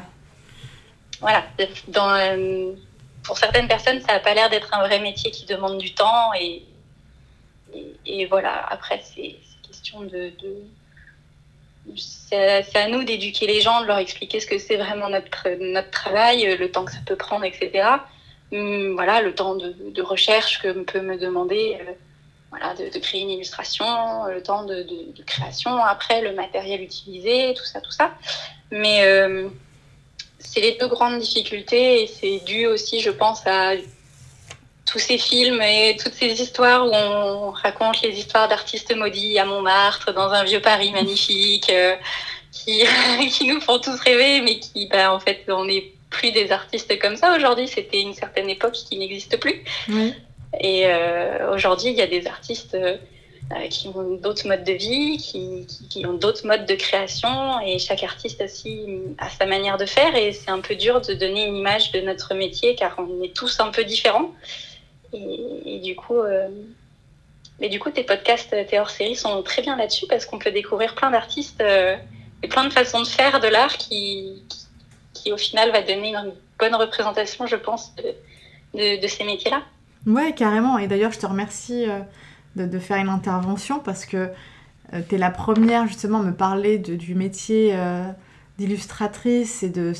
voilà dans pour certaines personnes ça a pas l'air d'être un vrai métier qui demande du temps et et, voilà après c'est question de, c'est à nous d'éduquer les gens, de leur expliquer ce que c'est vraiment notre, notre travail, euh, le temps que ça peut prendre, etc. Hum, Voilà, le temps de, recherche que peut me demander euh, voilà, de, créer une illustration, le temps de, création, après le matériel utilisé, tout ça, tout ça. Mais euh, c'est les deux grandes difficultés et c'est dû aussi, je pense, à tous ces films et toutes ces histoires où on raconte les histoires d'artistes maudits à Montmartre, dans un vieux Paris magnifique, euh, qui, qui nous font tous rêver, mais qui, bah, en fait, on n'est plus des artistes comme ça aujourd'hui. C'était une certaine époque qui n'existe plus. Oui. Et euh, aujourd'hui, il y a des artistes euh, qui ont d'autres modes de vie, qui, qui, qui ont d'autres modes de création, et chaque artiste aussi a sa manière de faire. Et c'est un peu dur de donner une image de notre métier, car on est tous un peu différents. Et, du coup, euh, mais du coup, tes podcasts, tes hors-séries sont très bien là-dessus parce qu'on peut découvrir plein d'artistes euh, et plein de façons de faire de l'art qui, qui, au final, va donner une bonne représentation, je pense, de, de, de ces métiers-là. Ouais, carrément. Et d'ailleurs, je te remercie de, faire une intervention parce que tu es la première justement à me parler du métier d'illustratrice et de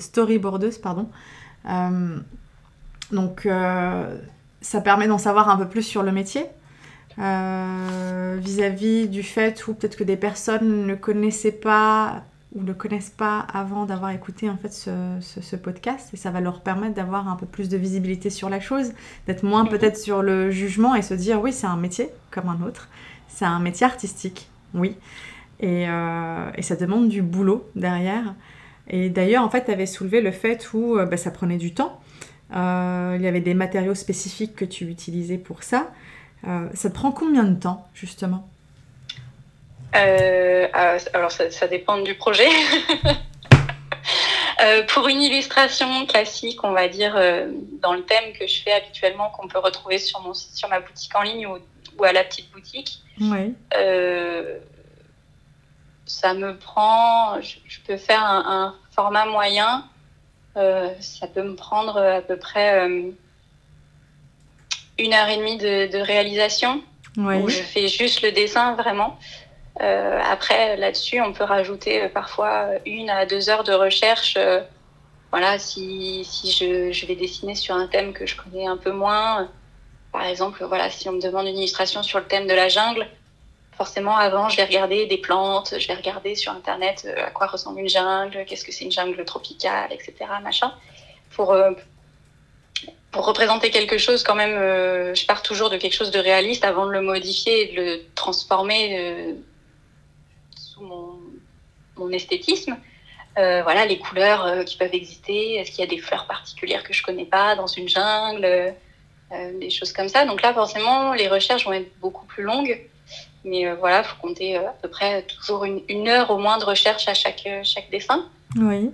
storyboardeuse, pardon. donc, ça permet d'en savoir un peu plus sur le métier. Euh, vis-à-vis du fait où peut-être que des personnes ne connaissaient pas ou ne connaissent pas avant d'avoir écouté en fait ce, podcast et ça va leur permettre d'avoir un peu plus de visibilité sur la chose, d'être moins peut-être sur le jugement et se dire oui c'est un métier comme un autre, c'est un métier artistique, oui, et, euh, et, ça demande du boulot derrière. Et d'ailleurs en fait tu avais soulevé le fait où euh, bah, ça prenait du temps, il y avait des matériaux spécifiques que tu utilisais pour ça. Euh, ça te prend combien de temps, justement? Euh, ah, Alors, ça, dépend du projet. Euh, pour une illustration classique, on va dire, dans le thème que je fais habituellement, qu'on peut retrouver sur, mon, sur ma boutique en ligne ou, à la petite boutique, ça me prend, je, peux faire un, format moyen, ça peut me prendre à peu près une heure et demie de, réalisation où je fais juste le dessin vraiment. Euh, après, là-dessus, on peut rajouter euh, parfois une à deux heures de recherche. Euh, voilà, si, si je, je, vais dessiner sur un thème que je connais un peu moins, par exemple, voilà, si on me demande une illustration sur le thème de la jungle, forcément, avant, je vais regarder des plantes, je vais regarder sur Internet à quoi ressemble une jungle, qu'est-ce que c'est une jungle tropicale, etc., machin, pour, pour représenter quelque chose, quand même, euh, je pars toujours de quelque chose de réaliste avant de le modifier et de le transformer euh, sous mon, esthétisme. Euh, voilà, les couleurs qui peuvent exister. Est-ce qu'il y a des fleurs particulières que je connais pas dans une jungle Des choses comme ça. Donc là, forcément, les recherches vont être beaucoup plus longues. Mais voilà, il faut compter à peu près toujours une, une, heure au moins de recherche à chaque, chaque dessin. Oui.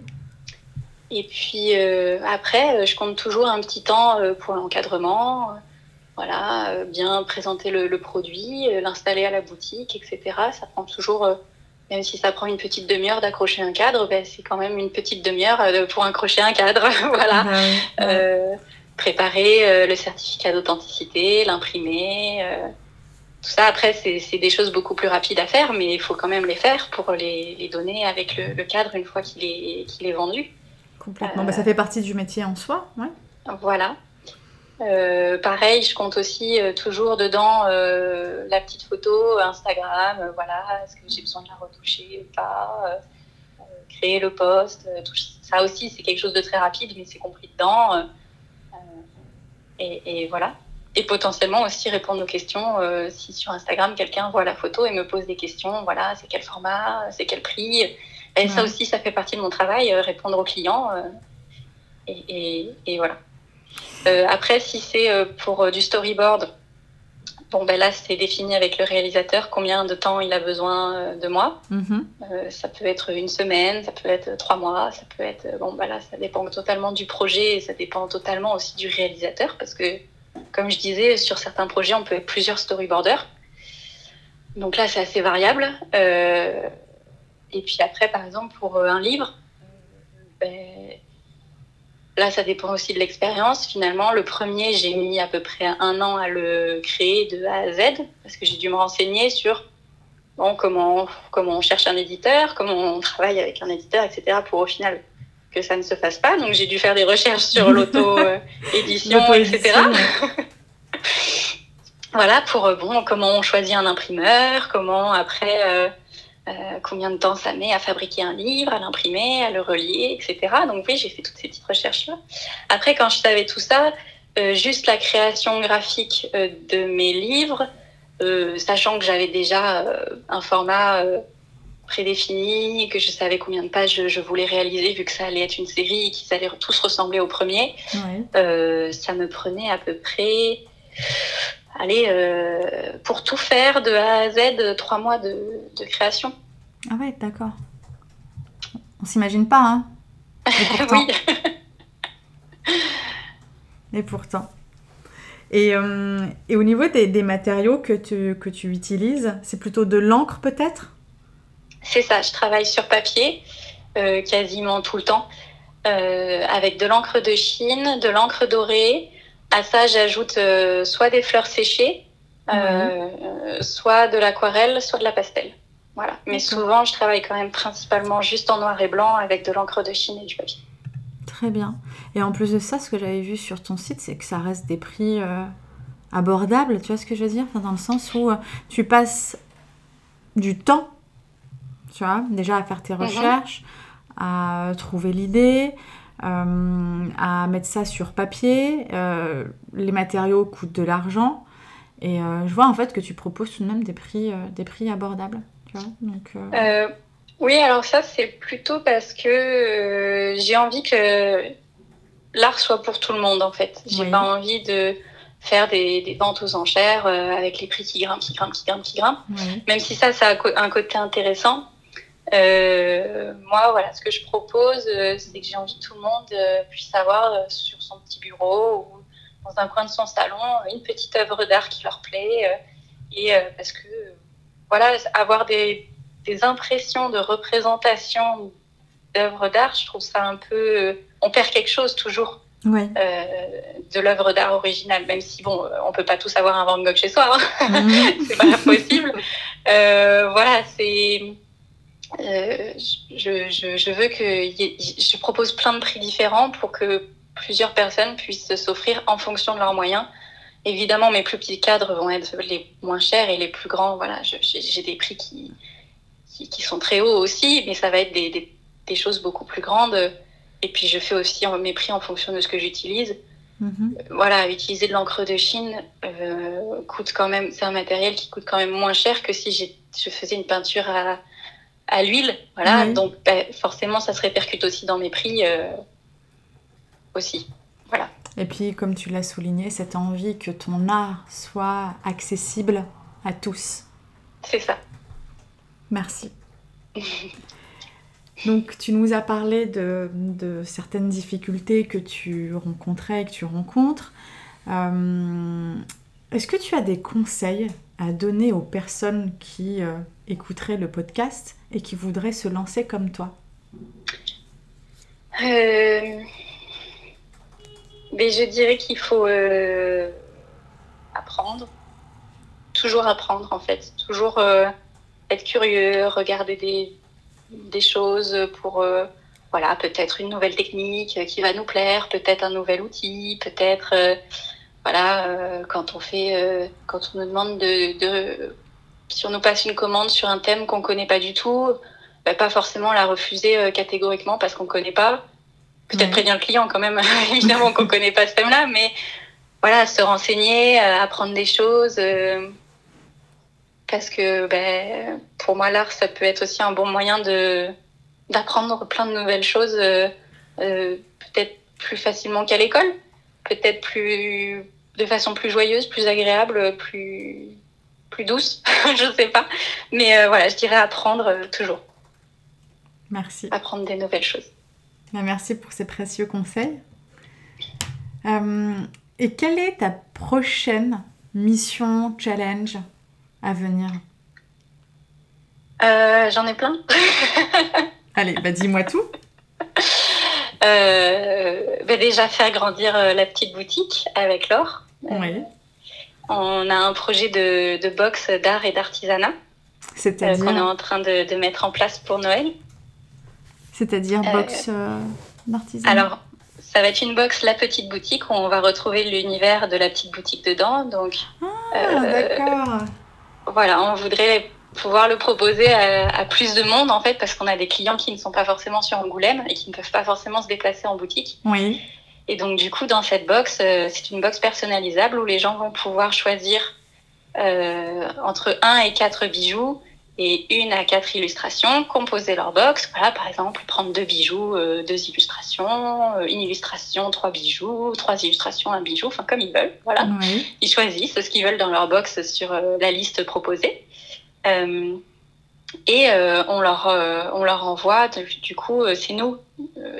Et puis euh, après, euh, je compte toujours un petit temps euh, pour l'encadrement. Voilà, bien présenter le, produit, l'installer à la boutique, etc. Ça prend toujours, même si ça prend une petite demi-heure d'accrocher un cadre, ben, c'est quand même une petite demi-heure pour accrocher un cadre. voilà. préparer le certificat d'authenticité, l'imprimer. Tout ça, après, c'est des choses beaucoup plus rapides à faire, mais il faut quand même les faire pour les, les donner avec le, le cadre une fois qu'il est, qu'il est vendu. Complètement. Bah, ça fait partie du métier en soi. Ouais. Voilà. Euh, pareil, je compte aussi euh, toujours dedans euh, la petite photo Instagram. voilà, est-ce que j'ai besoin de la retoucher ou pas Créer le post. ça aussi, c'est quelque chose de très rapide, mais c'est compris dedans. Et, et, voilà. Et potentiellement aussi répondre aux questions. si sur Instagram, quelqu'un voit la photo et me pose des questions, voilà, c'est quel format, c'est quel prix et ça aussi, ça fait partie de mon travail, euh, répondre aux clients. Euh, et, et, voilà. Euh, après, si c'est pour du storyboard, bon, ben là, c'est défini avec le réalisateur combien de temps il a besoin de moi. Mm-hmm. ça peut être une semaine, ça peut être trois mois, ça peut être. Bon, ben là, ça dépend totalement du projet et ça dépend totalement aussi du réalisateur parce que, comme je disais, sur certains projets, on peut être plusieurs storyboarders. Donc là, c'est assez variable. Euh, et puis après, par exemple, pour euh, un livre, ben, là, ça dépend aussi de l'expérience. Finalement, le premier, j'ai mis à peu près un an à le créer de A à Z, parce que j'ai dû me renseigner sur comment, comment on cherche un éditeur, comment on travaille avec un éditeur, etc., pour au final que ça ne se fasse pas. Donc, j'ai dû faire des recherches sur l'auto-édition, etc. voilà, pour euh, bon, comment on choisit un imprimeur, comment après... Euh, euh, combien de temps ça met à fabriquer un livre, à l'imprimer, à le relier, etc. Donc oui, j'ai fait toutes ces petites recherches-là. Après, quand je savais tout ça, euh, juste la création graphique de mes livres, sachant que j'avais déjà un format prédéfini, que je savais combien de pages je, voulais réaliser, vu que ça allait être une série et qu'ils allaient tous ressembler au premier, ça me prenait à peu près allez, euh, pour tout faire de A à Z, trois mois de, création. Ah ouais, d'accord. On s'imagine pas, hein Et pourtant. oui. Et pourtant. Et, euh, et au niveau des, des, matériaux que tu, que tu utilises, c'est plutôt de l'encre peut-être? C'est ça, je travaille sur papier euh, quasiment tout le temps, avec de l'encre de Chine, de l'encre dorée, à ça, j'ajoute soit des fleurs séchées, soit de l'aquarelle, soit de la pastel. Voilà. Mais souvent, je travaille quand même principalement juste en noir et blanc avec de l'encre de Chine et du papier. Très bien. Et en plus de ça, ce que j'avais vu sur ton site, c'est que ça reste des prix abordables, tu vois ce que je veux dire? Dans le sens où tu passes du temps, tu vois, déjà à faire tes mhm. recherches, à trouver l'idée, euh, à mettre ça sur papier. Euh, les matériaux coûtent de l'argent. Et euh, je vois en fait que tu proposes tout de même des prix, des prix abordables. Tu vois Donc, oui, alors ça, c'est plutôt parce que j'ai envie que l'art soit pour tout le monde en fait. J'ai pas envie de faire des, des, ventes aux enchères avec les prix qui grimpent, qui grimpent, qui grimpent, qui grimpent. Même si ça, ça a un côté intéressant. Euh, moi, voilà, ce que je propose, euh, c'est que j'ai envie que tout le monde euh, puisse avoir sur son petit bureau ou dans un coin de son salon une petite œuvre d'art qui leur plaît. et parce que, voilà, avoir des, des impressions de représentation d'œuvres d'art, je trouve ça un peu. on perd quelque chose toujours. de l'œuvre d'art originale, même si bon, on peut pas tous avoir un Van Gogh chez soi, hein. Mhm. c'est pas possible. voilà, c'est euh, je, je, je, veux que je propose plein de prix différents pour que plusieurs personnes puissent s'offrir en fonction de leurs moyens. Évidemment, mes plus petits cadres vont être les moins chers et les plus grands, voilà, j'ai des prix qui, qui, qui, sont très hauts aussi, mais ça va être des, des, des, choses beaucoup plus grandes. Et puis, je fais aussi mes prix en fonction de ce que j'utilise. Mm-hmm. Voilà, utiliser de l'encre de Chine euh, coûte quand même, c'est un matériel qui coûte quand même moins cher que si je faisais une peinture à, à l'huile. Voilà, donc ben, forcément, ça se répercute aussi dans mes prix euh, aussi. Voilà. Et puis, comme tu l'as souligné, cette envie que ton art soit accessible à tous. C'est ça. Merci. Donc, tu nous as parlé de, certaines difficultés que tu rencontrais et que tu rencontres. Euh, est-ce que tu as des conseils à donner aux personnes qui euh, écouteraient le podcast et qui voudraient se lancer comme toi. Euh, mais Je dirais qu'il faut euh, apprendre, toujours apprendre en fait, toujours être curieux, regarder des, des choses pour voilà, peut-être une nouvelle technique qui va nous plaire, peut-être un nouvel outil, peut-être voilà, euh, quand on fait, euh, quand on nous demande de, de, si on nous passe une commande sur un thème qu'on connaît pas du tout, bah, pas forcément la refuser euh, catégoriquement parce qu'on connaît pas. Peut-être prévenir le client quand même, évidemment qu'on connaît pas ce thème-là, mais voilà, se renseigner, apprendre des choses. parce que ben, pour moi, l'art, ça peut être aussi un bon moyen de d'apprendre plein de nouvelles choses, peut-être plus facilement qu'à l'école, peut-être plus de façon plus joyeuse, plus agréable, plus, plus douce, je ne sais pas. Mais euh, voilà, je dirais apprendre euh, toujours. Merci. Apprendre des nouvelles choses. Ben, merci pour ces précieux conseils. Euh, et quelle est ta prochaine mission, challenge à venir? J'en ai plein. Allez, bah dis-moi tout. Ben, déjà faire grandir la petite boutique avec l'or. Oui. On a un projet de, de box d'art et d'artisanat euh, qu'on est en train de, de, mettre en place pour Noël. C'est-à-dire euh, box euh, d'artisanat Alors, ça va être une box La Petite Boutique où on va retrouver l'univers de la petite boutique dedans. Donc, ah, d'accord. Voilà, on voudrait pouvoir le proposer à, à, plus de monde en fait parce qu'on a des clients qui ne sont pas forcément sur Angoulême et qui ne peuvent pas forcément se déplacer en boutique. Oui. Et donc, du coup, dans cette box, euh, c'est une box personnalisable où les gens vont pouvoir choisir euh, entre un et quatre bijoux et une à quatre illustrations, composer leur box. Voilà, par exemple, prendre deux bijoux, euh, deux illustrations, euh, une illustration, trois bijoux, trois illustrations, un bijou, enfin comme ils veulent. Voilà, ils choisissent ce qu'ils veulent dans leur box sur la liste proposée. Et euh, on, leur, euh, on leur envoie, du coup, euh, c'est nous,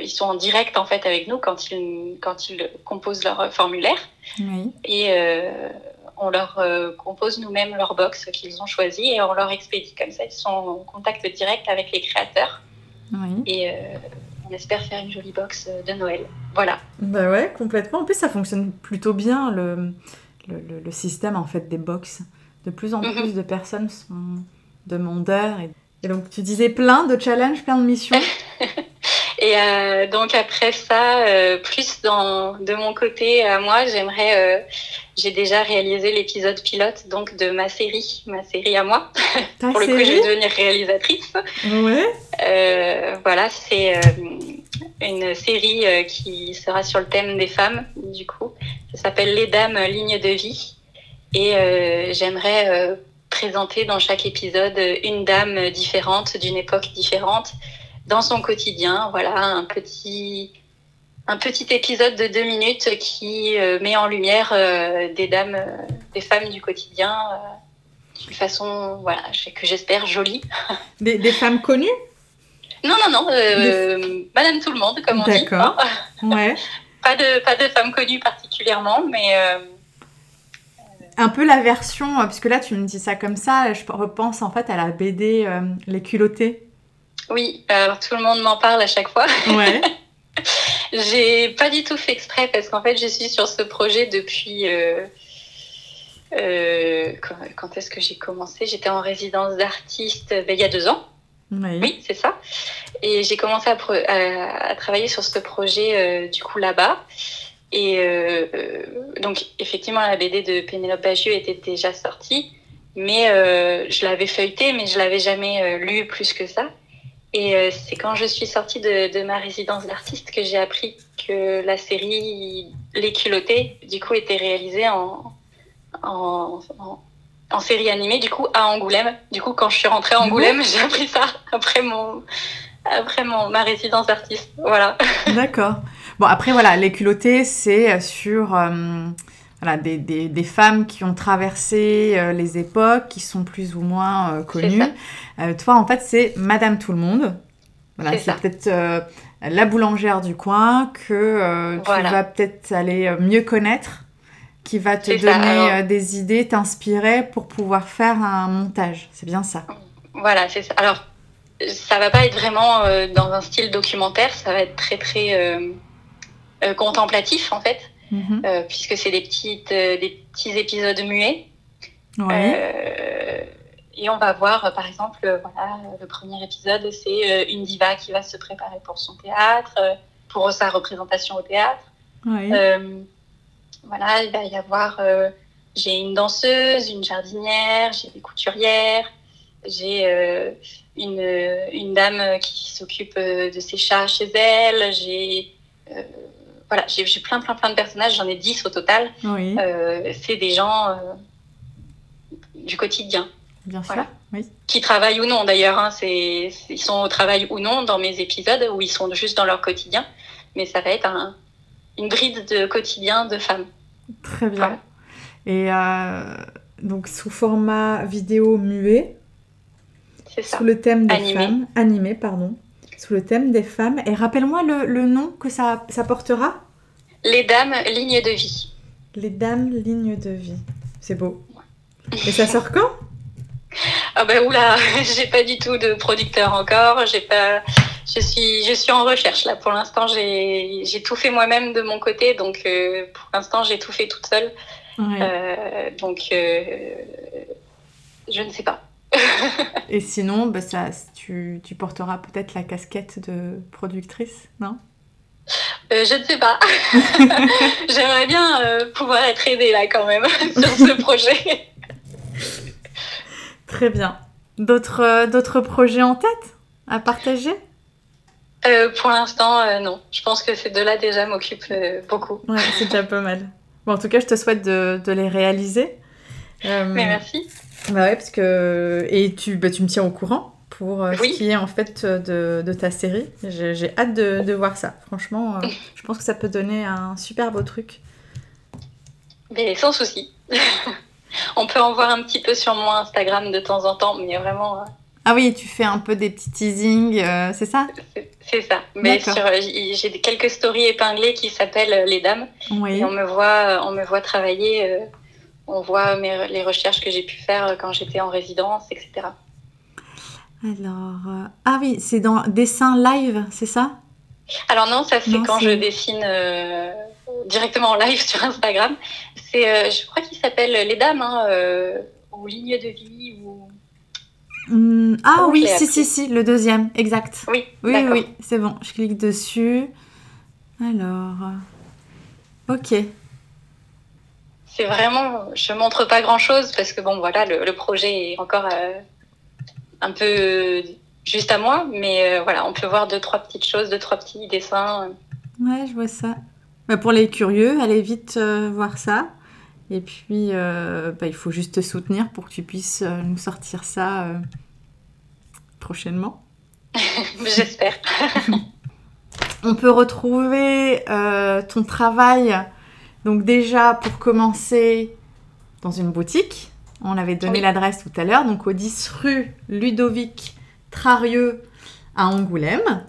ils sont en direct en fait avec nous quand ils, quand ils composent leur formulaire. Oui. Et on leur compose nous-mêmes leur box qu'ils ont choisi et on leur expédie comme ça. Ils sont en contact direct avec les créateurs. Oui. Et on espère faire une jolie box de Noël. Voilà. Bah ouais, complètement. En plus, ça fonctionne plutôt bien le, le, le système en fait des box. De plus en mhm. plus de personnes sont demandeurs. Et, et donc, tu disais plein de challenges, plein de missions. Et euh, donc après ça, euh, plus dans de mon côté à moi, j'aimerais. Euh, j'ai déjà réalisé l'épisode pilote donc de ma série, ma série à moi. Pour le coup, je vais devenir réalisatrice. Ouais. voilà, c'est une série qui sera sur le thème des femmes. Du coup, ça s'appelle Les Dames Ligne de vie. Et j'aimerais présenter dans chaque épisode une dame différente, d'une époque différente, dans son quotidien. Voilà, un petit, un petit épisode de deux minutes qui euh, met en lumière euh, des dames, euh, des femmes du quotidien d'une façon, voilà, que j'espère jolie. Des, des, femmes connues? Non, non, non, Madame Tout le Monde, comme on dit. D'accord. Ouais. pas, de, pas de femmes connues particulièrement, mais un peu la version, puisque là tu me dis ça comme ça, je repense en fait à la BD Les culottés. Oui, alors tout le monde m'en parle à chaque fois. Ouais. j'ai pas du tout fait exprès parce qu'en fait, je suis sur ce projet depuis. Euh, euh, quand, est-ce que j'ai commencé? J'étais en résidence d'artiste ben, il y a deux ans. Oui, oui c'est ça. Et j'ai commencé à, travailler sur ce projet euh, du coup là-bas. Et donc, effectivement, la BD de Pénélope Bagieux était déjà sortie, mais je l'avais feuilletée, mais je l'avais jamais lu plus que ça. Et euh, c'est quand je suis sortie de, de ma résidence d'artiste que j'ai appris que la série Les culottés, du coup, était réalisée en, en, en, série animée, du coup, à Angoulême. Du coup, quand je suis rentrée à Angoulême, j'ai appris ça après, mon, après mon, ma résidence d'artiste. Voilà. D'accord. Bon, après, voilà, Les culottés, c'est sur... Euh, voilà, des, des, des, femmes qui ont traversé euh, les époques, qui sont plus ou moins euh, connues. Euh, toi, en fait, c'est Madame Tout le Monde. Voilà, c'est peut-être la boulangère du coin que tu vas peut-être aller mieux connaître, qui va te donner des idées, t'inspirer pour pouvoir faire un montage. C'est bien ça. Voilà, c'est ça. Alors, ça va pas être vraiment dans un style documentaire, ça va être très très contemplatif en fait. Mhm. Euh, puisque c'est des, petites, euh, des petits épisodes muets. Euh, et on va voir, par exemple, voilà, le premier épisode, c'est une diva qui va se préparer pour son théâtre, pour sa représentation au théâtre. voilà, il va y avoir, j'ai une danseuse, une jardinière, j'ai des couturières, j'ai une, une, dame qui s'occupe de ses chats chez elle, j'ai voilà, j'ai plein, plein, plein de personnages, j'en ai 10 au total. Euh, c'est des gens euh, du quotidien. Bien sûr, oui. Qui travaillent ou non d'ailleurs. Hein, ils sont au travail ou non dans mes épisodes ou ils sont juste dans leur quotidien. Mais ça va être un, une bride de quotidien de femmes. Très bien. Et euh, donc sous format vidéo muet. C'est ça. Sous le thème des femmes. Animé, pardon sous le thème des femmes. Et rappelle-moi le, le, nom que ça, ça portera Les Dames Lignes de Vie. Les Dames Lignes de Vie. C'est beau. Et ça sort quand? Ah ben oula, j'ai pas du tout de producteur encore. J'ai pas, je suis, je suis en recherche là. Pour l'instant, j'ai, j'ai tout fait moi-même de mon côté, donc euh, pour l'instant, j'ai tout fait toute seule. Euh, donc, euh, je ne sais pas. Et sinon, bah, ça, tu, tu porteras peut-être la casquette de productrice, non? Euh, je ne sais pas. J'aimerais bien euh, pouvoir être aidée là quand même sur ce projet. Très bien. D'autres, euh, d'autres projets en tête à partager? Pour l'instant, non. Je pense que ces deux-là déjà m'occupent beaucoup. Ouais, c'est déjà pas mal. Bon, en tout cas, je te souhaite de, de les réaliser. Mais merci. Bah ouais, parce que. Et tu, bah, tu me tiens au courant pour euh, ce qui est en fait de, de ta série. J'ai hâte de, de, voir ça. Franchement, euh, je pense que ça peut donner un super beau truc. Mais sans souci. On peut en voir un petit peu sur mon Instagram de temps en temps, mais vraiment. Euh, ah oui, tu fais un peu des petits teasings, c'est ça? C'est ça. Mais j'ai quelques stories épinglées qui s'appellent Les Dames. Oui. Et on me voit, on me voit travailler on voit les recherches que j'ai pu faire quand j'étais en résidence, etc. Alors, euh, ah oui, c'est dans dessin live, c'est ça? Alors non, ça c'est quand je dessine euh, directement en live sur Instagram. C'est, euh, je crois qu'il s'appelle Les Dames, hein, euh, ou Ligne de vie, ou... Hum, ah oui, si, si, si, le deuxième, exact. Oui, oui, oui, c'est bon, je clique dessus. Alors, ok. C'est vraiment, je montre pas grand chose parce que bon, voilà, le, le projet est encore un peu juste à moi, mais euh, voilà, on peut voir deux, trois petites choses, deux, trois petits dessins. Ouais, je vois ça. Bah, pour les curieux, allez vite euh, voir ça. Et puis, euh, bah, il faut juste te soutenir pour que tu puisses nous sortir ça prochainement. J'espère. on peut retrouver ton travail, donc déjà pour commencer, dans une boutique. On avait donné l'adresse tout à l'heure, donc au 10 rue Ludovic Trarieux à Angoulême.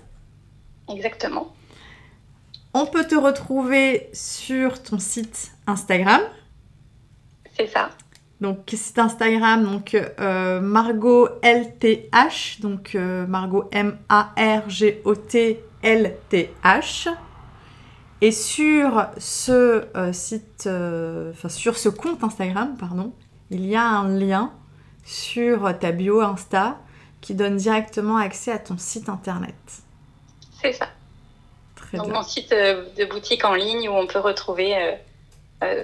Exactement. On peut te retrouver sur ton site Instagram. C'est ça. Donc site Instagram, donc euh, Margot LTH, donc euh, Margot M-A-R-G-O-T-L-T-H. Et sur ce euh, site, enfin sur ce compte Instagram, pardon, il y a un lien sur ta bio Insta qui donne directement accès à ton site internet. C'est ça. Très Donc, mon site euh, de boutique en ligne où on peut retrouver euh, euh,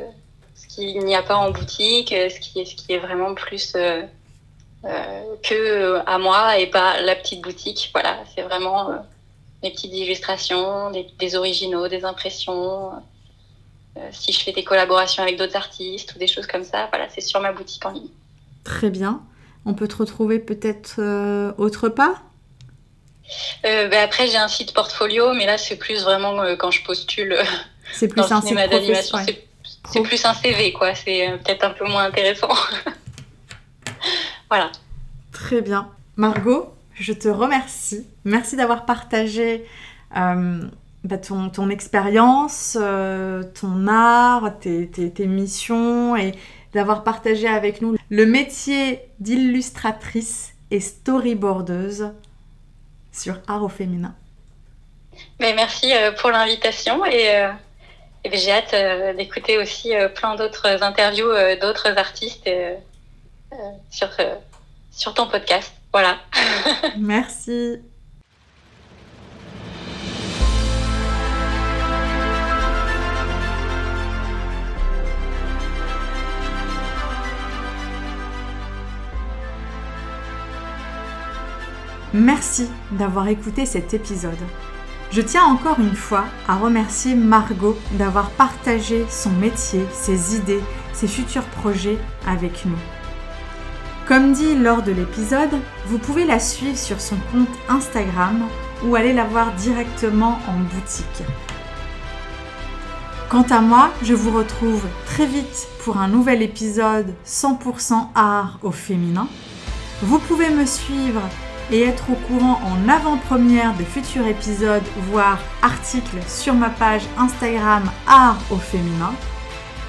ce qu'il n'y a pas en boutique, ce qui est, ce qui est vraiment plus que à moi et pas la petite boutique. Voilà, c'est vraiment des petites illustrations, des, des originaux, des impressions. si je fais des collaborations avec d'autres artistes ou des choses comme ça, voilà, c'est sur ma boutique en ligne. Très bien. On peut te retrouver peut-être euh, autre part? Euh, ben Après, j'ai un site portfolio, mais là, c'est plus vraiment euh, quand je postule c'est plus un cinéma d'animation. C'est plus un CV, quoi. C'est peut-être un peu moins intéressant. voilà. Très bien. Margot, je te remercie. Merci d'avoir partagé bah, ton, expérience, ton art, tes, missions et d'avoir partagé avec nous le métier d'illustratrice et storyboardeuse sur Art au féminin. Mais merci euh, pour l'invitation et, euh, j'ai hâte euh, d'écouter aussi plein d'autres interviews d'autres artistes sur ton podcast. Voilà. merci. Merci d'avoir écouté cet épisode. Je tiens encore une fois à remercier Margot d'avoir partagé son métier, ses idées, ses futurs projets avec nous. Comme dit lors de l'épisode, vous pouvez la suivre sur son compte Instagram ou aller la voir directement en boutique. Quant à moi, je vous retrouve très vite pour un nouvel épisode 100% art au féminin. Vous pouvez me suivre et être au courant en avant-première des futurs épisodes, voire articles sur ma page Instagram Art au féminin.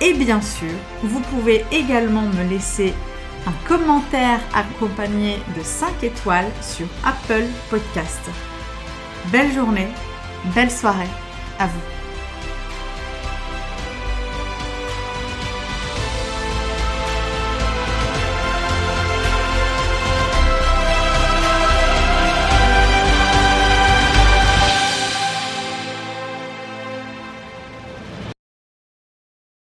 Et bien sûr, vous pouvez également me laisser un commentaire accompagné de 5 étoiles sur Apple Podcast. Belle journée, belle soirée à vous.